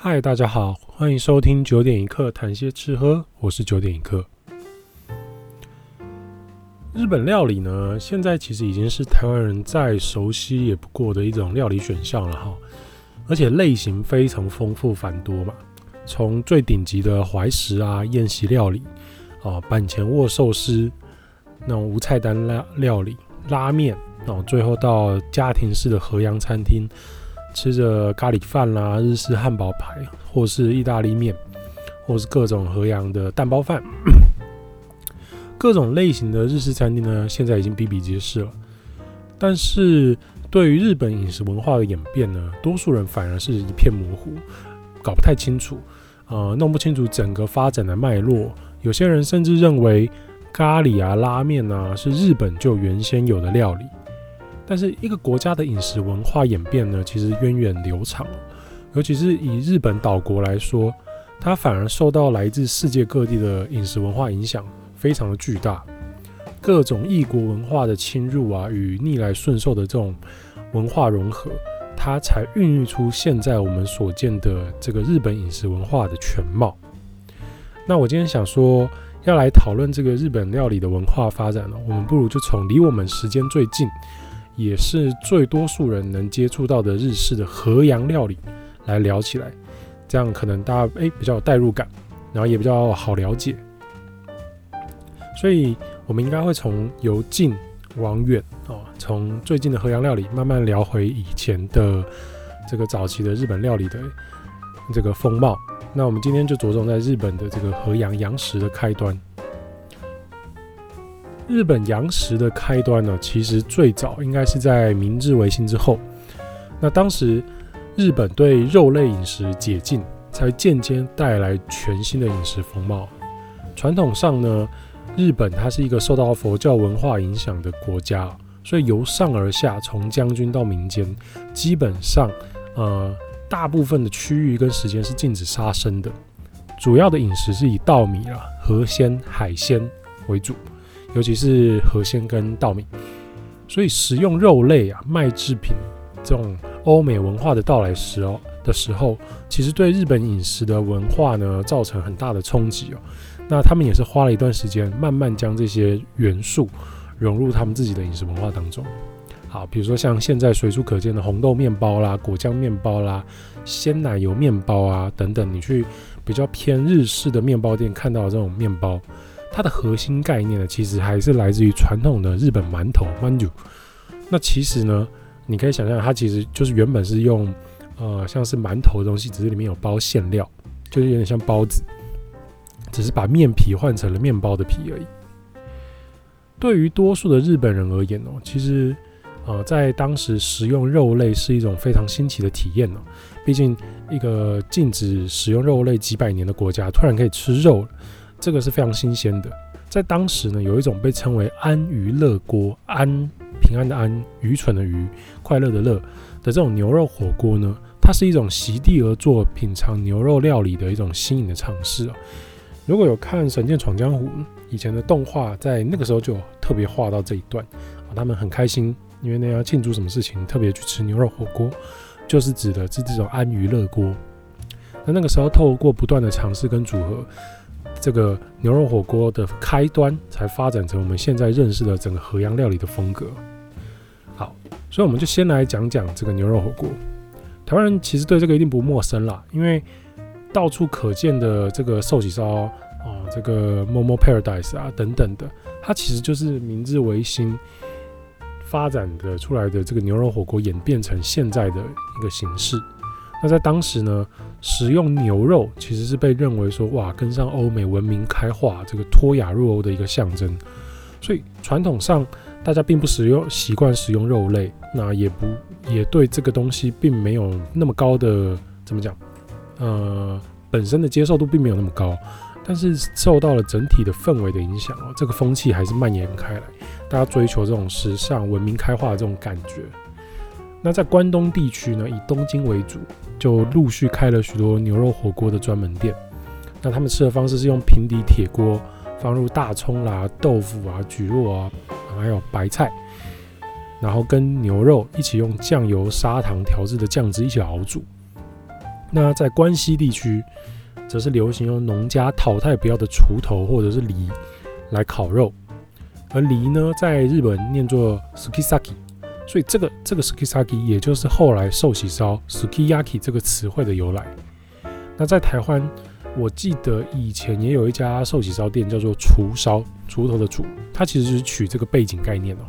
嗨，大家好，欢迎收听九点一刻谈些吃喝，我是九点一刻。日本料理呢，现在其实已经是台湾人再熟悉也不过的一种料理选项了哈，而且类型非常丰富繁多嘛，从最顶级的怀石啊宴席料理啊板前握寿司那种无菜单料料理拉面，然后最后到家庭式的和洋餐厅。吃着咖喱饭啦、日式汉堡排，或是意大利面，或是各种河洋的蛋包饭，各种类型的日式餐厅呢，现在已经比比皆是了。但是对于日本饮食文化的演变呢，多数人反而是一片模糊，搞不太清楚，呃，弄不清楚整个发展的脉络。有些人甚至认为咖喱啊、拉面啊是日本就原先有的料理。但是一个国家的饮食文化演变呢，其实源远流长，尤其是以日本岛国来说，它反而受到来自世界各地的饮食文化影响非常的巨大，各种异国文化的侵入啊，与逆来顺受的这种文化融合，它才孕育出现在我们所见的这个日本饮食文化的全貌。那我今天想说，要来讨论这个日本料理的文化发展呢，我们不如就从离我们时间最近。也是最多数人能接触到的日式的和洋料理来聊起来，这样可能大家诶比较有代入感，然后也比较好了解。所以，我们应该会从由近往远哦，从最近的和洋料理慢慢聊回以前的这个早期的日本料理的这个风貌。那我们今天就着重在日本的这个和洋洋食的开端。日本洋食的开端呢，其实最早应该是在明治维新之后。那当时日本对肉类饮食解禁，才渐渐带来全新的饮食风貌。传统上呢，日本它是一个受到佛教文化影响的国家，所以由上而下，从将军到民间，基本上呃大部分的区域跟时间是禁止杀生的。主要的饮食是以稻米啊、河鲜、海鲜为主。尤其是河鲜跟稻米，所以食用肉类啊、麦制品这种欧美文化的到来时哦的时候，其实对日本饮食的文化呢造成很大的冲击哦。那他们也是花了一段时间，慢慢将这些元素融入他们自己的饮食文化当中。好，比如说像现在随处可见的红豆面包啦、果酱面包啦、鲜奶油面包啊等等，你去比较偏日式的面包店看到的这种面包。它的核心概念呢，其实还是来自于传统的日本馒头馒头。那其实呢，你可以想象，它其实就是原本是用呃像是馒头的东西，只是里面有包馅料，就是有点像包子，只是把面皮换成了面包的皮而已。对于多数的日本人而言哦，其实呃在当时食用肉类是一种非常新奇的体验哦。毕竟一个禁止食用肉类几百年的国家，突然可以吃肉。这个是非常新鲜的，在当时呢，有一种被称为“安娱乐锅”，安平安的安，愚蠢的愚，快乐的乐的这种牛肉火锅呢，它是一种席地而坐品尝牛肉料理的一种新颖的尝试啊。如果有看《神剑闯江湖》以前的动画，在那个时候就特别画到这一段啊，他们很开心，因为那要庆祝什么事情，特别去吃牛肉火锅，就是指的是这种安娱乐锅。那那个时候透过不断的尝试跟组合。这个牛肉火锅的开端，才发展成我们现在认识的整个河洋料理的风格。好，所以我们就先来讲讲这个牛肉火锅。台湾人其实对这个一定不陌生啦，因为到处可见的这个寿喜烧啊，这个 Momo Paradise 啊等等的，它其实就是明治维新发展的出来的这个牛肉火锅演变成现在的一个形式。那在当时呢，使用牛肉其实是被认为说，哇，跟上欧美文明开化，这个脱亚入欧的一个象征。所以传统上大家并不使用习惯使用肉类，那也不也对这个东西并没有那么高的怎么讲，呃，本身的接受度并没有那么高。但是受到了整体的氛围的影响哦，这个风气还是蔓延开来，大家追求这种时尚、文明开化的这种感觉。那在关东地区呢，以东京为主，就陆续开了许多牛肉火锅的专门店。那他们吃的方式是用平底铁锅，放入大葱啦、豆腐啊、蒟蒻啊，还有白菜，然后跟牛肉一起用酱油、砂糖调制的酱汁一起熬煮。那在关西地区，则是流行用农家淘汰不要的锄头或者是犁来烤肉，而犁呢，在日本念作 sukisaki，所以这个这个 sukisaki 也就是后来寿喜烧 sukiyaki 这个词汇的由来。那在台湾，我记得以前也有一家寿喜烧店叫做厨烧，锄头的锄，它其实就是取这个背景概念哦。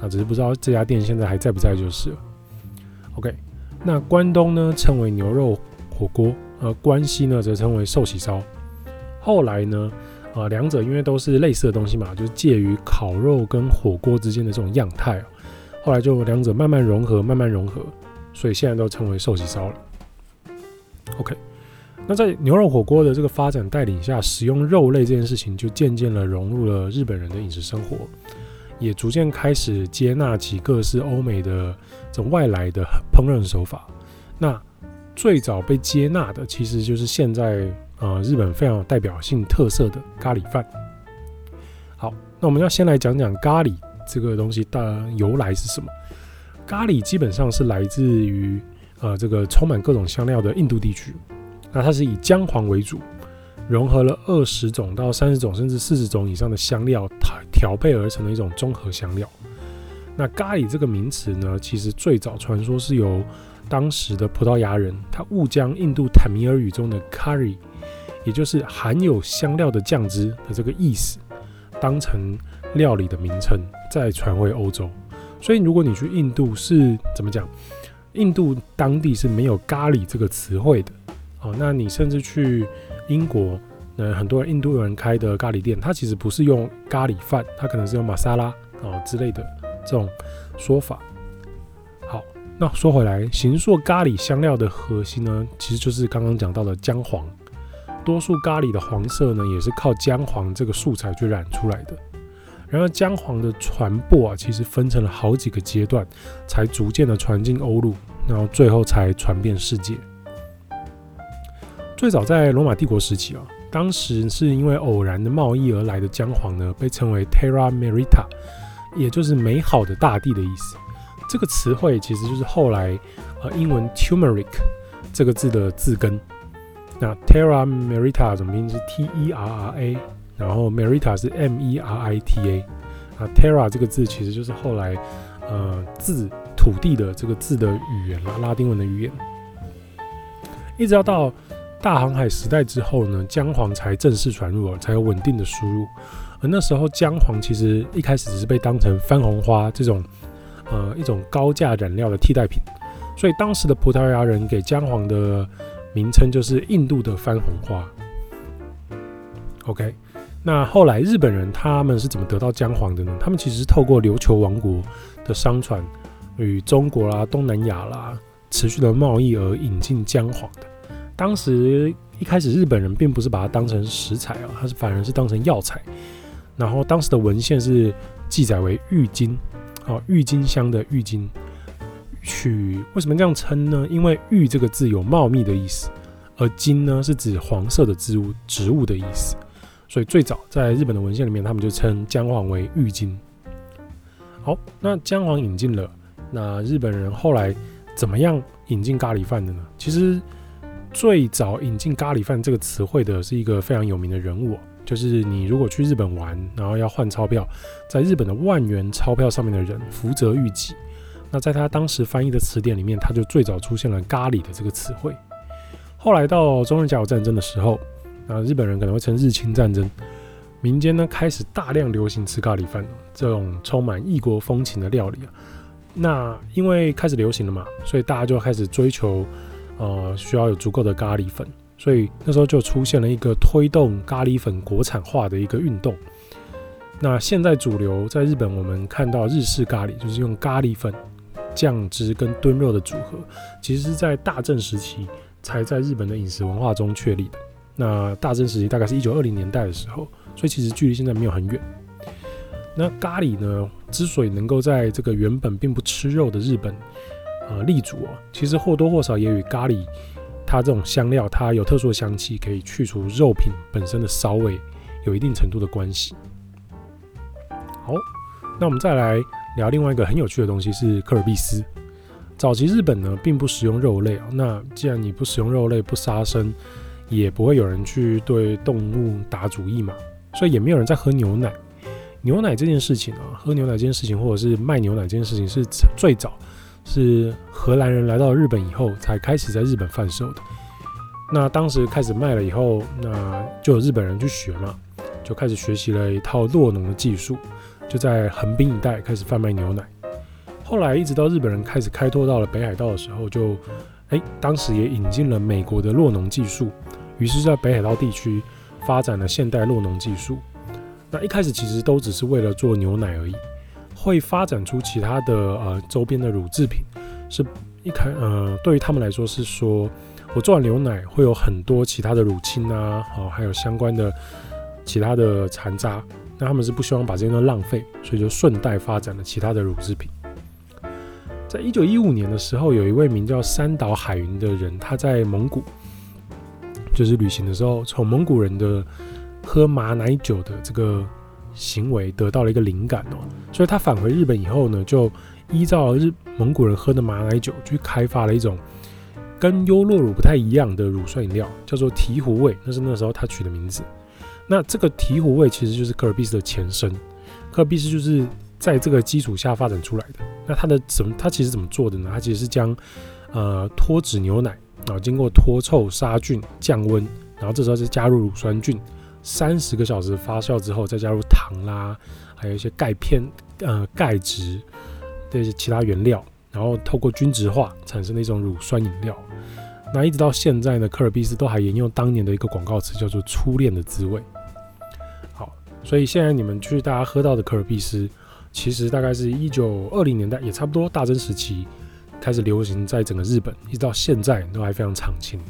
啊，只是不知道这家店现在还在不在就是了。OK，那关东呢称为牛肉火锅。而，关西呢则称为寿喜烧。后来呢，呃，两者因为都是类似的东西嘛，就是介于烤肉跟火锅之间的这种样态哦。后来就两者慢慢融合，慢慢融合，所以现在都称为寿喜烧了。OK，那在牛肉火锅的这个发展带领下，使用肉类这件事情就渐渐的融入了日本人的饮食生活，也逐渐开始接纳起各式欧美的这种外来的烹饪手法。那最早被接纳的，其实就是现在呃日本非常有代表性特色的咖喱饭。好，那我们要先来讲讲咖喱这个东西的由来是什么。咖喱基本上是来自于呃这个充满各种香料的印度地区，那它是以姜黄为主，融合了二十种到三十种甚至四十种以上的香料调调配而成的一种综合香料。那咖喱这个名词呢，其实最早传说是由当时的葡萄牙人，他误将印度坦米尔语中的 curry，也就是含有香料的酱汁的这个意思，当成料理的名称，再传回欧洲。所以，如果你去印度是怎么讲？印度当地是没有咖喱这个词汇的。哦，那你甚至去英国，呃，很多印度人开的咖喱店，它其实不是用咖喱饭，它可能是用玛莎拉哦之类的这种说法。好那说回来，形塑咖喱香料的核心呢，其实就是刚刚讲到的姜黄。多数咖喱的黄色呢，也是靠姜黄这个素材去染出来的。然而，姜黄的传播啊，其实分成了好几个阶段，才逐渐的传进欧陆，然后最后才传遍世界。最早在罗马帝国时期啊，当时是因为偶然的贸易而来的姜黄呢，被称为 Terra Merita，也就是美好的大地的意思。这个词汇其实就是后来呃英文 turmeric 这个字的字根。那 Terra Merita 怎么拼？是 T E R R A，然后 Merita 是 M E R I T A。啊，Terra 这个字其实就是后来呃字土地的这个字的语言啦，拉丁文的语言。一直要到大航海时代之后呢，姜黄才正式传入，才有稳定的输入。而那时候姜黄其实一开始只是被当成番红花这种。呃，一种高价染料的替代品，所以当时的葡萄牙人给姜黄的名称就是印度的番红花。OK，那后来日本人他们是怎么得到姜黄的呢？他们其实是透过琉球王国的商船与中国啦、东南亚啦持续的贸易而引进姜黄的。当时一开始日本人并不是把它当成食材啊，它是反而是当成药材。然后当时的文献是记载为郁金。好，郁金香的郁金，取为什么这样称呢？因为“郁”这个字有茂密的意思，而“金”呢是指黄色的植物植物的意思，所以最早在日本的文献里面，他们就称姜黄为郁金。好，那姜黄引进了，那日本人后来怎么样引进咖喱饭的呢？其实最早引进咖喱饭这个词汇的是一个非常有名的人物。就是你如果去日本玩，然后要换钞票，在日本的万元钞票上面的人福泽諭吉，那在他当时翻译的词典里面，他就最早出现了咖喱的这个词汇。后来到中日甲午战争的时候，那日本人可能会称日清战争，民间呢开始大量流行吃咖喱饭这种充满异国风情的料理啊。那因为开始流行了嘛，所以大家就开始追求，呃，需要有足够的咖喱粉。所以那时候就出现了一个推动咖喱粉国产化的一个运动。那现在主流在日本，我们看到日式咖喱就是用咖喱粉、酱汁跟炖肉的组合，其实是在大正时期才在日本的饮食文化中确立的。那大正时期大概是一九二零年代的时候，所以其实距离现在没有很远。那咖喱呢，之所以能够在这个原本并不吃肉的日本呃立足啊，其实或多或少也与咖喱。它这种香料，它有特殊的香气，可以去除肉品本身的骚味，有一定程度的关系。好，那我们再来聊另外一个很有趣的东西，是科尔必斯。早期日本呢并不食用肉类啊，那既然你不食用肉类，不杀生，也不会有人去对动物打主意嘛，所以也没有人在喝牛奶。牛奶这件事情啊，喝牛奶这件事情，或者是卖牛奶这件事情，是最早是荷兰人来到日本以后才开始在日本贩售的。那当时开始卖了以后，那就有日本人去学嘛，就开始学习了一套酪农的技术，就在横滨一带开始贩卖牛奶。后来一直到日本人开始开拓到了北海道的时候，就哎，当时也引进了美国的酪农技术，于是，在北海道地区发展了现代酪农技术。那一开始其实都只是为了做牛奶而已，会发展出其他的呃周边的乳制品，是一开呃对于他们来说是说。我做完牛奶会有很多其他的乳清啊，哦，还有相关的其他的残渣，那他们是不希望把这些都浪费，所以就顺带发展了其他的乳制品。在一九一五年的时候，有一位名叫三岛海云的人，他在蒙古就是旅行的时候，从蒙古人的喝马奶酒的这个行为得到了一个灵感哦，所以他返回日本以后呢，就依照日蒙古人喝的马奶酒去开发了一种。跟优酪乳不太一样的乳酸饮料叫做醍醐味，那是那时候他取的名字。那这个醍醐味其实就是可尔必斯的前身，可尔必斯就是在这个基础下发展出来的。那它的怎么？它其实怎么做的呢？它其实是将呃脱脂牛奶，然后经过脱臭、杀菌、降温，然后这时候再加入乳酸菌，三十个小时发酵之后，再加入糖啦，还有一些钙片、呃钙质这些其他原料。然后透过均质化产生的一种乳酸饮料，那一直到现在呢，可尔必思都还沿用当年的一个广告词，叫做“初恋的滋味”。好，所以现在你们去大家喝到的可尔必思，其实大概是一九二零年代，也差不多大正时期开始流行在整个日本，一直到现在都还非常常青。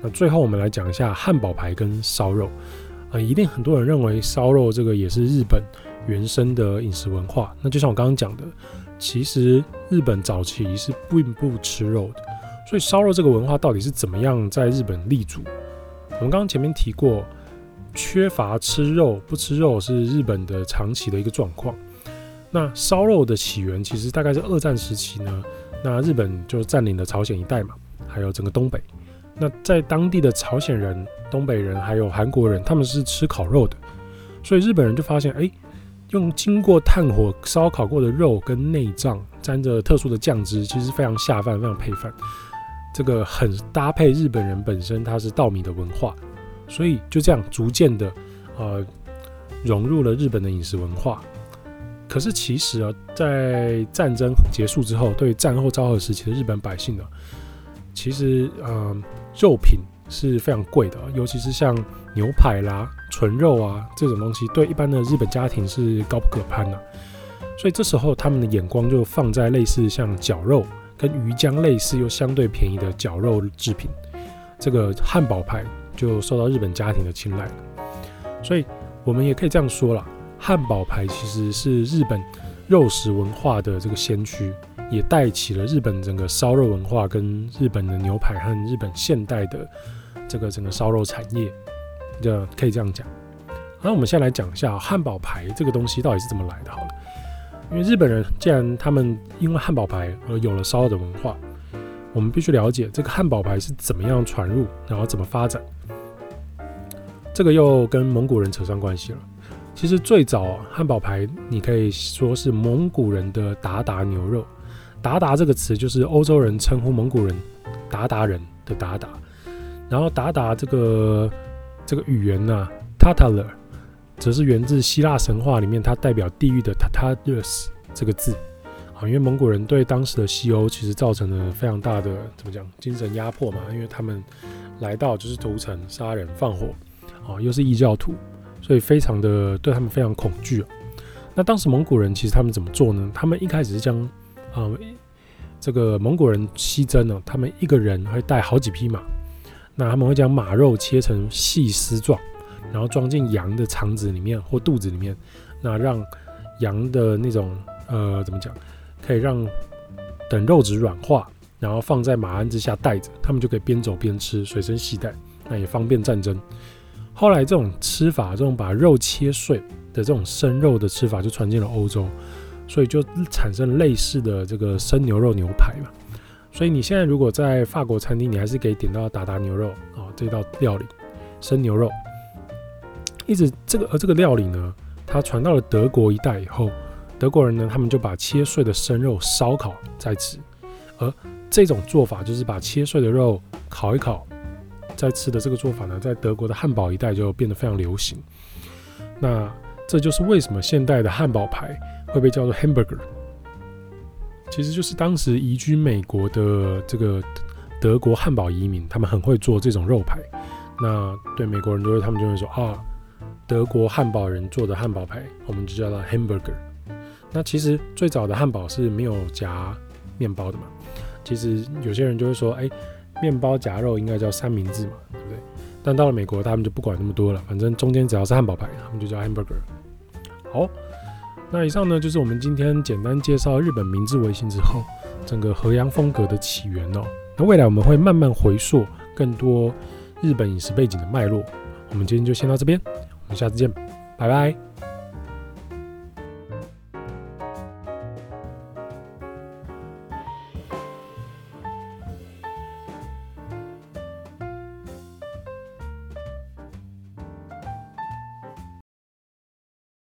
那最后我们来讲一下汉堡排跟烧肉，呃，一定很多人认为烧肉这个也是日本原生的饮食文化。那就像我刚刚讲的。其实日本早期是并不吃肉的，所以烧肉这个文化到底是怎么样在日本立足？我们刚刚前面提过，缺乏吃肉，不吃肉是日本的长期的一个状况。那烧肉的起源其实大概是二战时期呢，那日本就占领了朝鲜一带嘛，还有整个东北。那在当地的朝鲜人、东北人还有韩国人，他们是吃烤肉的，所以日本人就发现，哎。用经过炭火烧烤过的肉跟内脏，沾着特殊的酱汁，其实非常下饭，非常配饭。这个很搭配日本人本身它是稻米的文化，所以就这样逐渐的呃融入了日本的饮食文化。可是其实啊，在战争结束之后，对战后昭和时期的日本百姓呢，其实呃肉品是非常贵的，尤其是像牛排啦。纯肉啊，这种东西对一般的日本家庭是高不可攀的，所以这时候他们的眼光就放在类似像绞肉跟鱼浆类似又相对便宜的绞肉制品，这个汉堡排就受到日本家庭的青睐。所以我们也可以这样说啦，汉堡排其实是日本肉食文化的这个先驱，也带起了日本整个烧肉文化跟日本的牛排和日本现代的这个整个烧肉产业。这可以这样讲。那我们先来讲一下汉堡排这个东西到底是怎么来的。好了，因为日本人既然他们因为汉堡排而有了烧肉的文化，我们必须了解这个汉堡排是怎么样传入，然后怎么发展。这个又跟蒙古人扯上关系了。其实最早汉堡排，你可以说是蒙古人的达达牛肉。达达这个词就是欧洲人称呼蒙古人达达人的达达。然后达达这个。这个语言呢、啊，Tatar，则是源自希腊神话里面，它代表地狱的 Tatarus 这个字啊。因为蒙古人对当时的西欧其实造成了非常大的怎么讲精神压迫嘛，因为他们来到就是屠城、杀人、放火啊，又是异教徒，所以非常的对他们非常恐惧啊。那当时蒙古人其实他们怎么做呢？他们一开始是将啊这个蒙古人西征呢，他们一个人会带好几匹马。那他们会将马肉切成细丝状，然后装进羊的肠子里面或肚子里面，那让羊的那种呃怎么讲，可以让等肉质软化，然后放在马鞍之下带着，他们就可以边走边吃，随身携带，那也方便战争。后来这种吃法，这种把肉切碎的这种生肉的吃法就传进了欧洲，所以就产生类似的这个生牛肉牛排嘛。所以你现在如果在法国餐厅，你还是可以点到达达牛肉啊这道料理，生牛肉。一直这个而这个料理呢，它传到了德国一带以后，德国人呢他们就把切碎的生肉烧烤再吃，而这种做法就是把切碎的肉烤一烤在吃的这个做法呢，在德国的汉堡一带就变得非常流行。那这就是为什么现代的汉堡排会被叫做 hamburger，其实就是当时移居美国的这个德国汉堡移民，他们很会做这种肉排。那对美国人就会，他们就会说啊，德国汉堡人做的汉堡排，我们就叫它 hamburger。那其实最早的汉堡是没有夹面包的嘛。其实有些人就会说，哎，面包夹肉应该叫三明治嘛，对不对？但到了美国，他们就不管那么多了，反正中间只要是汉堡排，他们就叫 hamburger。好，那以上呢就是我们今天简单介绍日本明治维新之后整个和洋风格的起源哦。那未来我们会慢慢回溯更多日本饮食背景的脉络。我们今天就先到这边，我们下次见，拜拜。